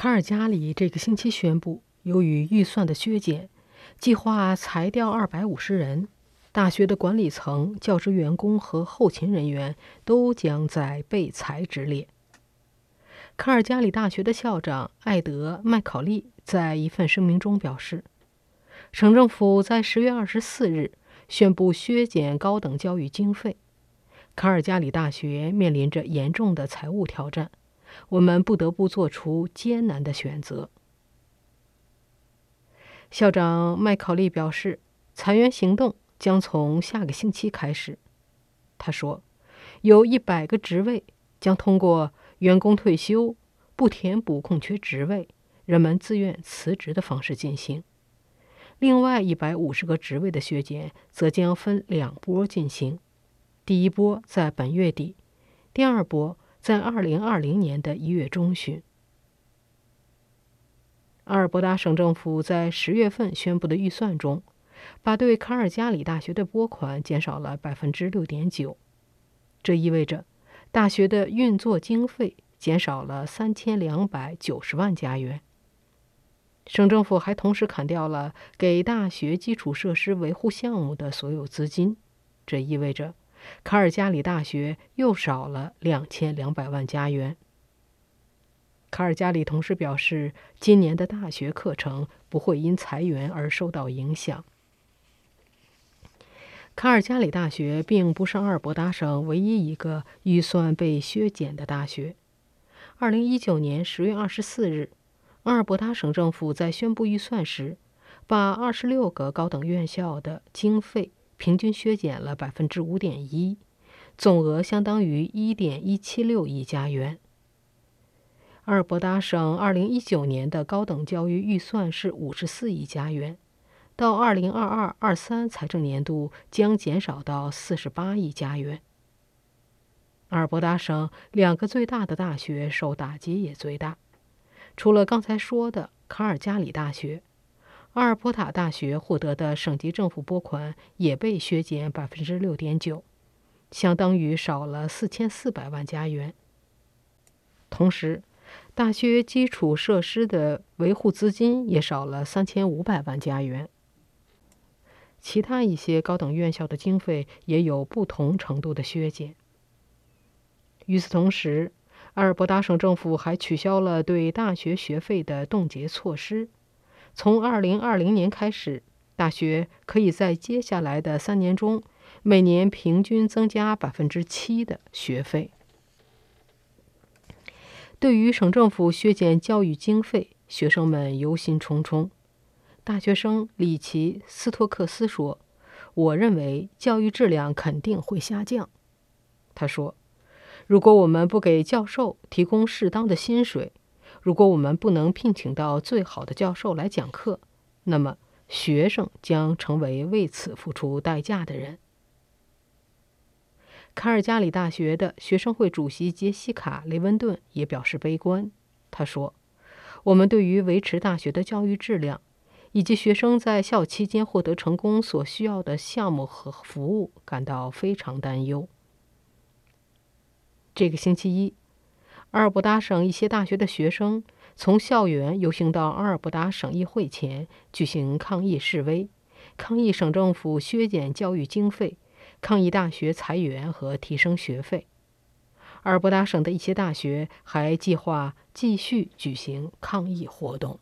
卡尔加里这个星期宣布，由于预算的削减，计划裁掉二百五十人。大学的管理层、教职员工和后勤人员都将在被裁之列。卡尔加里大学的校长艾德·麦考利在一份声明中表示，省政府在十月二十四日宣布削减高等教育经费，卡尔加里大学面临着严重的财务挑战。我们不得不做出艰难的选择。校长麦考利表示，裁员行动将从下个星期开始。他说，有一百个职位将通过员工退休、不填补空缺职位、人们自愿辞职的方式进行。另外一百五十个职位的削减则将分两波进行，第一波在本月底，第二波。在二零二零年的一月中旬，阿尔伯达省政府在十月份宣布的预算中，把对卡尔加里大学的拨款减少了百分之六点九。这意味着大学的运作经费减少了三千两百九十万加元。省政府还同时砍掉了给大学基础设施维护项目的所有资金。这意味着。卡尔加里大学又少了两千两百万加元。卡尔加里同时表示，今年的大学课程不会因裁员而受到影响。卡尔加里大学并不是阿尔伯达省唯一一个预算被削减的大学。二零一九年十月二十四日，阿尔伯达省政府在宣布预算时，把二十六个高等院校的经费。平均削减了百分之五点一，总额相当于一点一七六亿加元。阿尔伯达省二零一九年的高等教育预算是五十四亿加元，到二零二二二三财政年度将减少到四十八亿加元。阿尔伯达省两个最大的大学受打击也最大，除了刚才说的卡尔加里大学。阿尔伯塔大学获得的省级政府拨款也被削减百分之六点九，相当于少了四千四百万加元。同时，大学基础设施的维护资金也少了三千五百万加元。其他一些高等院校的经费也有不同程度的削减。与此同时，阿尔伯达省政府还取消了对大学学费的冻结措施。从二零二零年开始，大学可以在接下来的三年中每年平均增加百分之七的学费。对于省政府削减教育经费，学生们忧心忡忡。大学生里奇斯托克斯说：“我认为教育质量肯定会下降。”他说：“如果我们不给教授提供适当的薪水，”如果我们不能聘请到最好的教授来讲课，那么学生将成为为此付出代价的人。卡尔加里大学的学生会主席杰西卡·雷文顿也表示悲观。他说：“我们对于维持大学的教育质量，以及学生在校期间获得成功所需要的项目和服务感到非常担忧。”这个星期一。阿尔伯达省一些大学的学生从校园游行到阿尔伯达省议会前举行抗议示威，抗议省政府削减教育经费，抗议大学裁员和提升学费。阿尔伯达省的一些大学还计划继续举行抗议活动。